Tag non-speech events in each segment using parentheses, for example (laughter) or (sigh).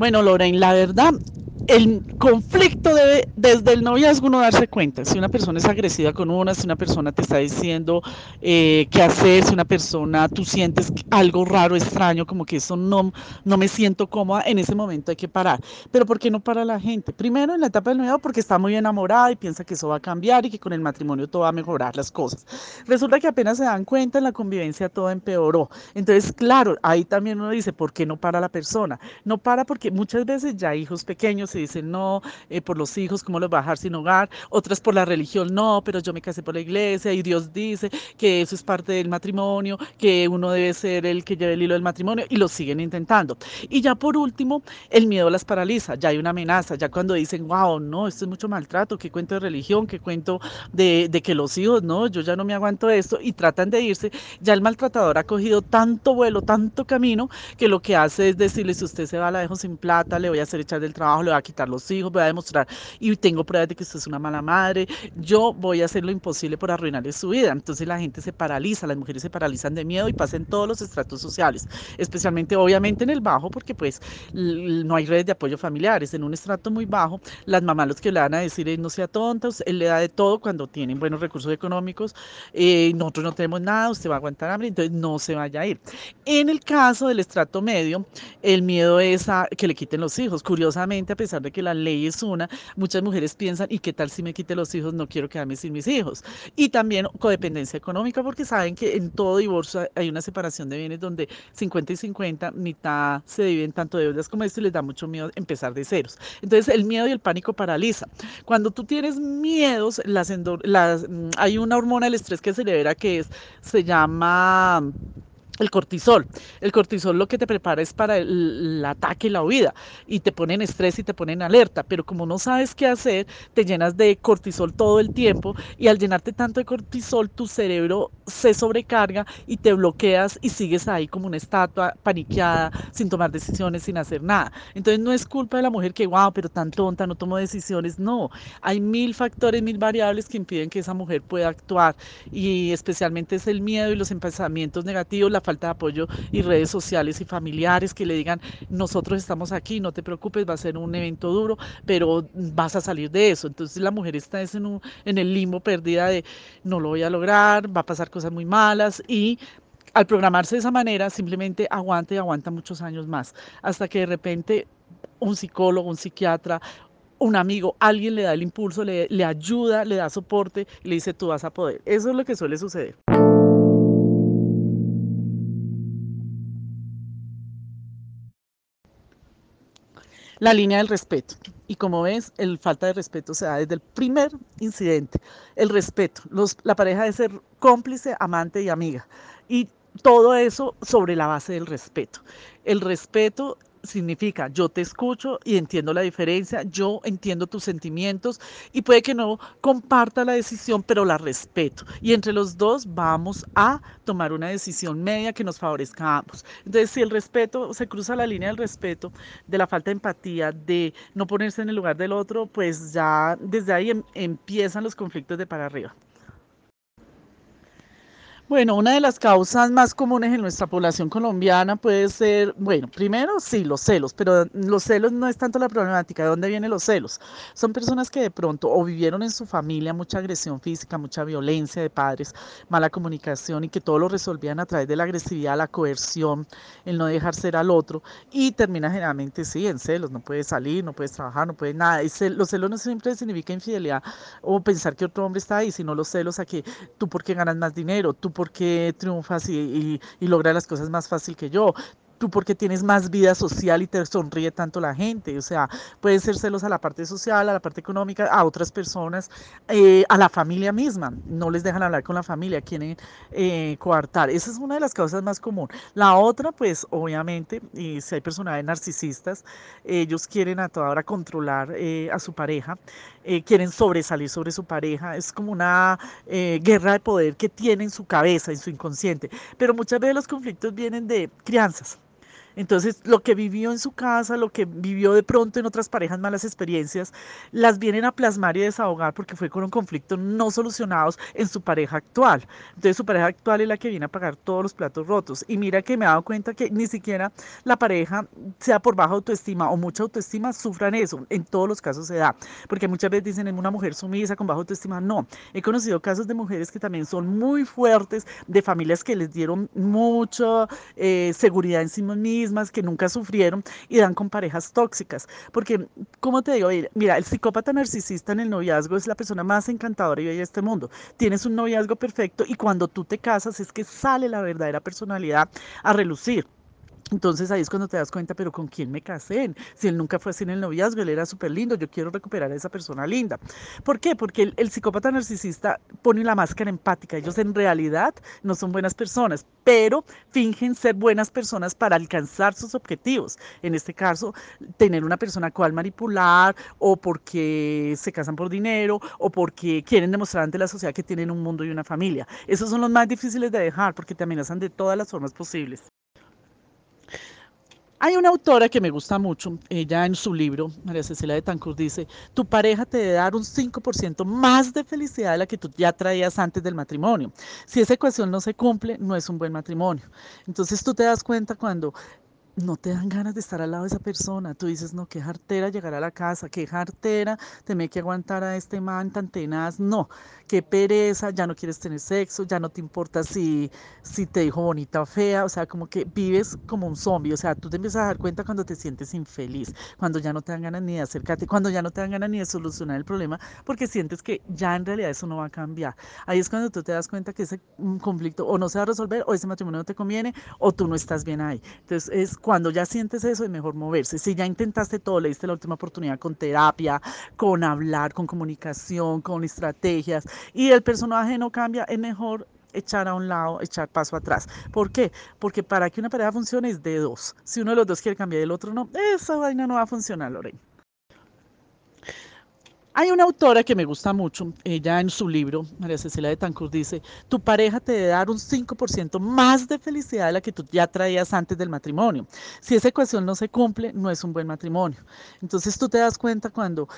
Bueno, Lorraine, la verdad, el conflicto debe desde el noviazgo uno darse cuenta si una persona es agresiva con una, si una persona te está diciendo eh, qué hacer, si una persona tú sientes algo raro, extraño, como que eso no, no me siento cómoda, en ese momento hay que parar. Pero ¿por qué no para la gente? Primero en la etapa del noviazgo porque está muy enamorada y piensa que eso va a cambiar y que con el matrimonio todo va a mejorar las cosas. Resulta que apenas se dan cuenta en la convivencia todo empeoró. Entonces, claro, ahí también uno dice, ¿por qué no para la persona? No para porque muchas veces ya hijos pequeños dicen no, eh, por los hijos, ¿cómo los va a dejar sin hogar? Otras por la religión, no, pero yo me casé por la iglesia y Dios dice que eso es parte del matrimonio, que uno debe ser el que lleve el hilo del matrimonio y lo siguen intentando. Y ya por último, el miedo las paraliza, ya hay una amenaza, ya cuando dicen, wow, no, esto es mucho maltrato, qué cuento de religión, qué cuento de, que los hijos, no, yo ya no me aguanto esto y tratan de irse, ya el maltratador ha cogido tanto vuelo, tanto camino, que lo que hace es decirle, si usted se va, la dejo sin plata, le voy a hacer echar del trabajo, le voy a quitar los hijos, voy a demostrar y tengo pruebas de que usted es una mala madre, yo voy a hacer lo imposible por arruinarle su vida. Entonces la gente se paraliza, las mujeres se paralizan de miedo y pasan todos los estratos sociales, especialmente obviamente en el bajo, porque pues no hay redes de apoyo familiares. En un estrato muy bajo, las mamás los que le van a decir no sea tonta, él le da de todo cuando tienen buenos recursos económicos, eh, nosotros no tenemos nada, usted va a aguantar hambre, entonces no se vaya a ir. En el caso del estrato medio, el miedo es a que le quiten los hijos. Curiosamente, a pesar de que la ley es una, muchas mujeres piensan, ¿y qué tal si me quite los hijos? No quiero quedarme sin mis hijos. Y también codependencia económica, porque saben que en todo divorcio hay una separación de bienes donde 50 y 50, mitad se dividen tanto deudas como esto y les da mucho miedo empezar de ceros. Entonces el miedo y el pánico paraliza. Cuando tú tienes miedos, las, las, mm, hay una hormona del estrés que se libera que es, se llama el cortisol. El cortisol lo que te prepara es para el, ataque y la huida y te pone en estrés y te pone en alerta, pero como no sabes qué hacer, te llenas de cortisol todo el tiempo y al llenarte tanto de cortisol tu cerebro se sobrecarga y te bloqueas y sigues ahí como una estatua paniqueada, sin tomar decisiones, sin hacer nada. Entonces no es culpa de la mujer que, wow, pero tan tonta, no tomo decisiones, no. Hay mil factores, mil variables que impiden que esa mujer pueda actuar y especialmente es el miedo y los pensamientos negativos, la falta de apoyo y redes sociales y familiares que le digan, nosotros estamos aquí, no te preocupes, va a ser un evento duro, pero vas a salir de eso. Entonces la mujer está en, el limbo perdida de, no lo voy a lograr, va a pasar cosas muy malas y al programarse de esa manera simplemente aguanta y aguanta muchos años más, hasta que de repente un psicólogo, un psiquiatra, un amigo, alguien le da el impulso, le, le ayuda, le da soporte y le dice tú vas a poder. Eso es lo que suele suceder. La línea del respeto. Y como ves, el falta de respeto se da desde el primer incidente. El respeto. La pareja debe ser cómplice, amante y amiga. Y todo eso sobre la base del respeto. El respeto significa yo te escucho y entiendo la diferencia, yo entiendo tus sentimientos y puede que no comparta la decisión, pero la respeto. Y entre los dos vamos a tomar una decisión media que nos favorezca a ambos. Entonces, si el respeto se cruza la línea del respeto, de la falta de empatía, de no ponerse en el lugar del otro, pues ya desde ahí em, empiezan los conflictos de para arriba. Bueno, una de las causas más comunes en nuestra población colombiana puede ser, bueno, primero sí, los celos, pero los celos no es tanto la problemática, ¿de dónde vienen los celos? Son personas que de pronto o vivieron en su familia mucha agresión física, mucha violencia de padres, mala comunicación y que todo lo resolvían a través de la agresividad, la coerción, el no dejar ser al otro y termina generalmente sí en celos, no puedes salir, no puedes trabajar, no puedes nada. Los celos no siempre significa infidelidad o pensar que otro hombre está ahí, sino los celos a que tú porque ganas más dinero, tú porque triunfas y, y, logras las cosas más fácil que yo tú porque tienes más vida social y te sonríe tanto la gente. O sea, puede ser celos a la parte social, a la parte económica, a otras personas, eh, a la familia misma. No les dejan hablar con la familia, quieren eh, coartar. Esa es una de las causas más comunes. La otra, pues obviamente, y si hay personajes narcisistas, ellos quieren a toda hora controlar eh, a su pareja, quieren sobresalir sobre su pareja. Es como una guerra de poder que tiene en su cabeza, en su inconsciente. Pero muchas veces los conflictos vienen de crianzas Entonces, lo que vivió en su casa, lo que vivió de pronto en otras parejas malas experiencias, las vienen a plasmar y desahogar porque fue con un conflicto no solucionados en su pareja actual. Entonces, su pareja actual es la que viene a pagar todos los platos rotos. Y mira que me he dado cuenta que ni siquiera la pareja, sea por baja autoestima o mucha autoestima, sufran eso. En todos los casos se da. Porque muchas veces dicen, es una mujer sumisa con baja autoestima. No, he conocido casos de mujeres que también son muy fuertes, de familias que les dieron mucha eh, seguridad en sí que nunca sufrieron y dan con parejas tóxicas. Porque, como te digo, mira, el psicópata narcisista en el noviazgo es la persona más encantadora y bella de este mundo. Tienes un noviazgo perfecto y cuando tú te casas es que sale la verdadera personalidad a relucir. Entonces ahí es cuando te das cuenta, pero ¿con quién me casé? Si él nunca fue así en el noviazgo, él era súper lindo, yo quiero recuperar a esa persona linda. ¿Por qué? Porque el, el, psicópata narcisista pone la máscara empática. Ellos en realidad no son buenas personas, pero fingen ser buenas personas para alcanzar sus objetivos. En este caso, tener una persona cual manipular o porque se casan por dinero o porque quieren demostrar ante la sociedad que tienen un mundo y una familia. Esos son los más difíciles de dejar porque te amenazan de todas las formas posibles. Hay una autora que me gusta mucho, ella en su libro, María Cecilia de Tancur, dice, tu pareja te debe dar un 5% más de felicidad de la que tú ya traías antes del matrimonio. Si esa ecuación no se cumple, no es un buen matrimonio. Entonces tú te das cuenta cuando no te dan ganas de estar al lado de esa persona. Tú dices, no, qué jartera llegar a la casa, qué jartera tener que aguantar a este man tan tenaz. No, qué pereza, ya no quieres tener sexo, ya no te importa si, si te dijo bonita o fea. O sea, como que vives como un zombie. O sea, tú te empiezas a dar cuenta cuando te sientes infeliz, cuando ya no te dan ganas ni de acercarte, cuando ya no te dan ganas ni de solucionar el problema, porque sientes que ya en realidad eso no va a cambiar. Ahí es cuando tú te das cuenta que ese conflicto o no se va a resolver, o ese matrimonio no te conviene, o tú no estás bien ahí. Entonces, es cuando ya sientes eso es mejor moverse. Si ya intentaste todo, le diste la última oportunidad con terapia, con hablar, con comunicación, con estrategias y el personaje no cambia, es mejor echar a un lado, echar paso atrás. ¿Por qué? Porque para que una pareja funcione es de dos. Si uno de los dos quiere cambiar y el otro no, esa vaina no va a funcionar, Lorena. Hay una autora que me gusta mucho, ella en su libro, María Cecilia de Tancur, dice, tu pareja te debe dar un 5% más de felicidad de la que tú ya traías antes del matrimonio. Si esa ecuación no se cumple, no es un buen matrimonio. Entonces tú te das cuenta cuando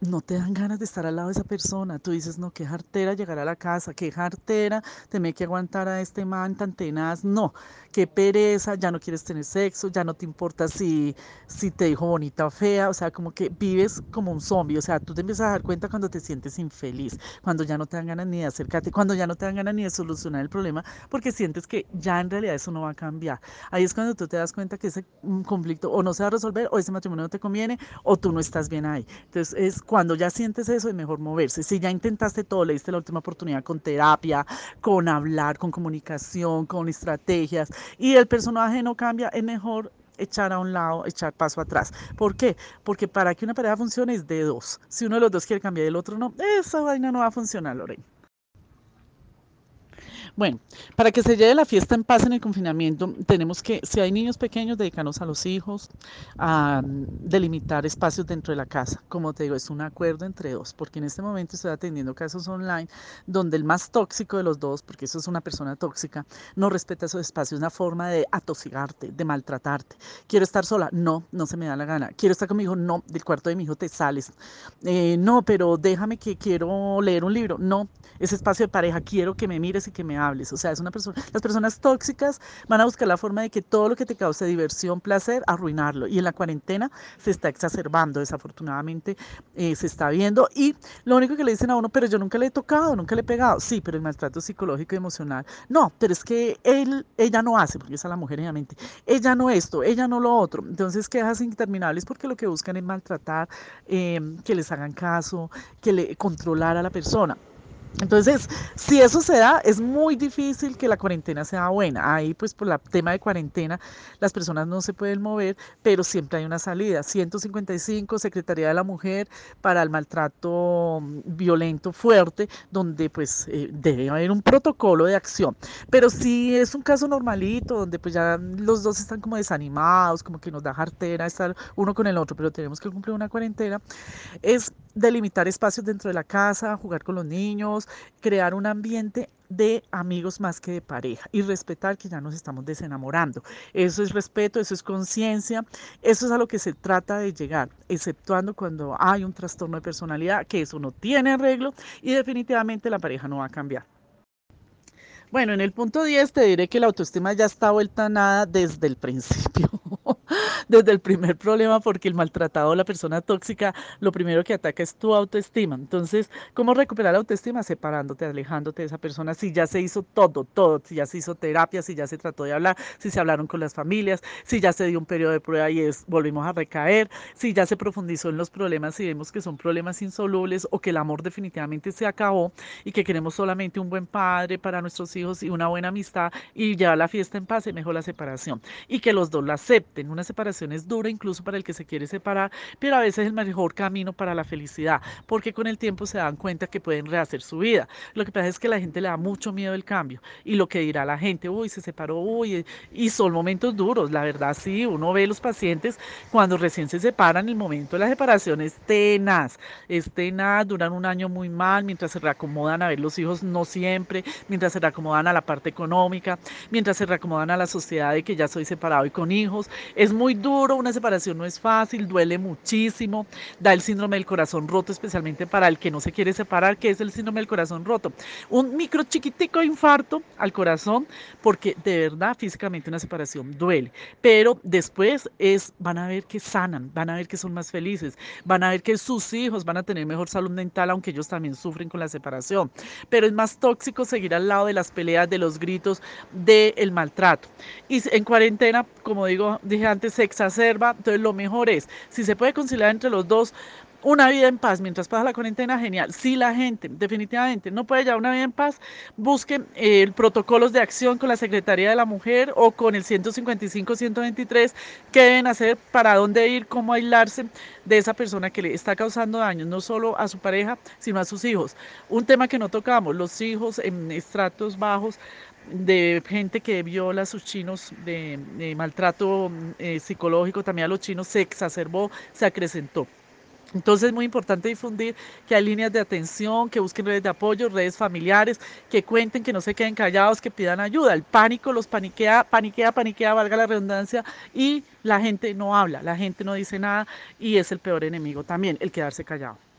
no te dan ganas de estar al lado de esa persona. Tú dices, no, qué jartera llegar a la casa, qué jartera tener que aguantar a este man tan tenaz. No, qué pereza, ya no quieres tener sexo, ya no te importa si, si te dijo bonita o fea. O sea, como que vives como un zombie. O sea, tú te empiezas a dar cuenta cuando te sientes infeliz, cuando ya no te dan ganas ni de acercarte, cuando ya no te dan ganas ni de solucionar el problema, porque sientes que ya en realidad eso no va a cambiar. Ahí es cuando tú te das cuenta que ese mm, conflicto o no se va a resolver, o ese matrimonio no te conviene, o tú no estás bien ahí. Entonces, es cuando ya sientes eso es mejor moverse. Si ya intentaste todo, le diste la última oportunidad con terapia, con hablar, con comunicación, con estrategias y el personaje no cambia, es mejor echar a un lado, echar paso atrás. ¿Por qué? Porque para que una pareja funcione es de dos. Si uno de los dos quiere cambiar y el otro no, esa vaina no va a funcionar, Lorena. Bueno, para que se lleve la fiesta en paz en el confinamiento, tenemos que, si hay niños pequeños, dedicarnos a los hijos, a delimitar espacios dentro de la casa. Como te digo, es un acuerdo entre dos, porque en este momento estoy atendiendo casos online donde el más tóxico de los dos, porque eso es una persona tóxica, no respeta esos espacios, una forma de atosigarte, de maltratarte. Quiero estar sola, no, no se me da la gana. Quiero estar con mi hijo, no, del cuarto de mi hijo te sales. Eh, no, pero déjame que quiero leer un libro, no, ese espacio de pareja, quiero que me mires y que me hables. O sea, es una persona, las personas tóxicas van a buscar la forma de que todo lo que te cause diversión, placer, arruinarlo. Y en la cuarentena se está exacerbando, desafortunadamente eh, se está viendo. Y lo único que le dicen a uno, pero yo nunca le he tocado, nunca le he pegado. Sí, pero el maltrato psicológico y emocional. No, pero es que él, ella no hace, porque es a la mujer, obviamente. Ella no esto, ella no lo otro. Entonces quejas interminables porque lo que buscan es maltratar, eh, que les hagan caso, que le controlar a la persona. Entonces, si eso se da, es muy difícil que la cuarentena sea buena. Ahí, pues, por el tema de cuarentena, las personas no se pueden mover, pero siempre hay una salida. 155, Secretaría de la Mujer para el maltrato mm, violento fuerte, donde, pues, eh, debe haber un protocolo de acción. Pero si es un caso normalito, donde, pues, ya los dos están como desanimados, como que nos da jartera estar uno con el otro, pero tenemos que cumplir una cuarentena, es delimitar espacios dentro de la casa, jugar con los niños, crear un ambiente de amigos más que de pareja y respetar que ya nos estamos desenamorando. Eso es respeto, eso es conciencia, eso es a lo que se trata de llegar, exceptuando cuando hay un trastorno de personalidad, que eso no tiene arreglo y definitivamente la pareja no va a cambiar. Bueno, en el punto 10 te diré que la autoestima ya está vuelta a nada desde el principio (laughs) desde el primer problema porque el maltratado, la persona tóxica, lo primero que ataca es tu autoestima. Entonces, ¿cómo recuperar la autoestima? Separándote, alejándote de esa persona. Si ya se hizo todo, todo, si ya se hizo terapia, si ya se trató de hablar, si se hablaron con las familias, si ya se dio un periodo de prueba y volvimos a recaer, si ya se profundizó en los problemas y vemos que son problemas insolubles o que el amor definitivamente se acabó y que queremos solamente un buen padre para nuestros hijos y una buena amistad y ya la fiesta en paz, es mejor la separación. Y que los dos la acepten. Una separación es dura incluso para el que se quiere separar, pero a veces es el mejor camino para la felicidad, porque con el tiempo se dan cuenta que pueden rehacer su vida. Lo que pasa es que la gente le da mucho miedo el cambio y lo que dirá la gente, uy, se separó, uy, y son momentos duros, la verdad sí, uno ve los pacientes cuando recién se separan, el momento de la separación es tenaz, es tenaz, duran un año muy mal, mientras se reacomodan a ver los hijos, no siempre, mientras se reacomodan a la parte económica, mientras se reacomodan a la sociedad de que ya soy separado y con hijos, es muy duro, una separación no es fácil, duele muchísimo, da el síndrome del corazón roto, especialmente para el que no se quiere separar, que es el síndrome del corazón roto. Un micro chiquitico infarto al corazón, porque de verdad físicamente una separación duele, pero después es, van a ver que sanan, van a ver que son más felices, van a ver que sus hijos van a tener mejor salud mental, aunque ellos también sufren con la separación. Pero es más tóxico seguir al lado de las peleas, de los gritos, del maltrato. Y en cuarentena, como digo, dije antes, se exacerba. Entonces lo mejor es, si se puede conciliar entre los dos, una vida en paz mientras pasa la cuarentena, genial. Si la gente definitivamente no puede llevar una vida en paz, busquen eh, protocolos de acción con la Secretaría de la Mujer o con el 155-123, qué deben hacer, para dónde ir, cómo aislarse de esa persona que le está causando daños, no solo a su pareja, sino a sus hijos. Un tema que no tocamos, los hijos en estratos bajos de gente que viola a sus chinos, de, maltrato eh, psicológico también a los chinos, se exacerbó, se acrecentó. Entonces es muy importante difundir que hay líneas de atención, que busquen redes de apoyo, redes familiares, que cuenten, que no se queden callados, que pidan ayuda. El pánico los paniquea, paniquea, paniquea, valga la redundancia, y la gente no habla, la gente no dice nada y es el peor enemigo también, el quedarse callado.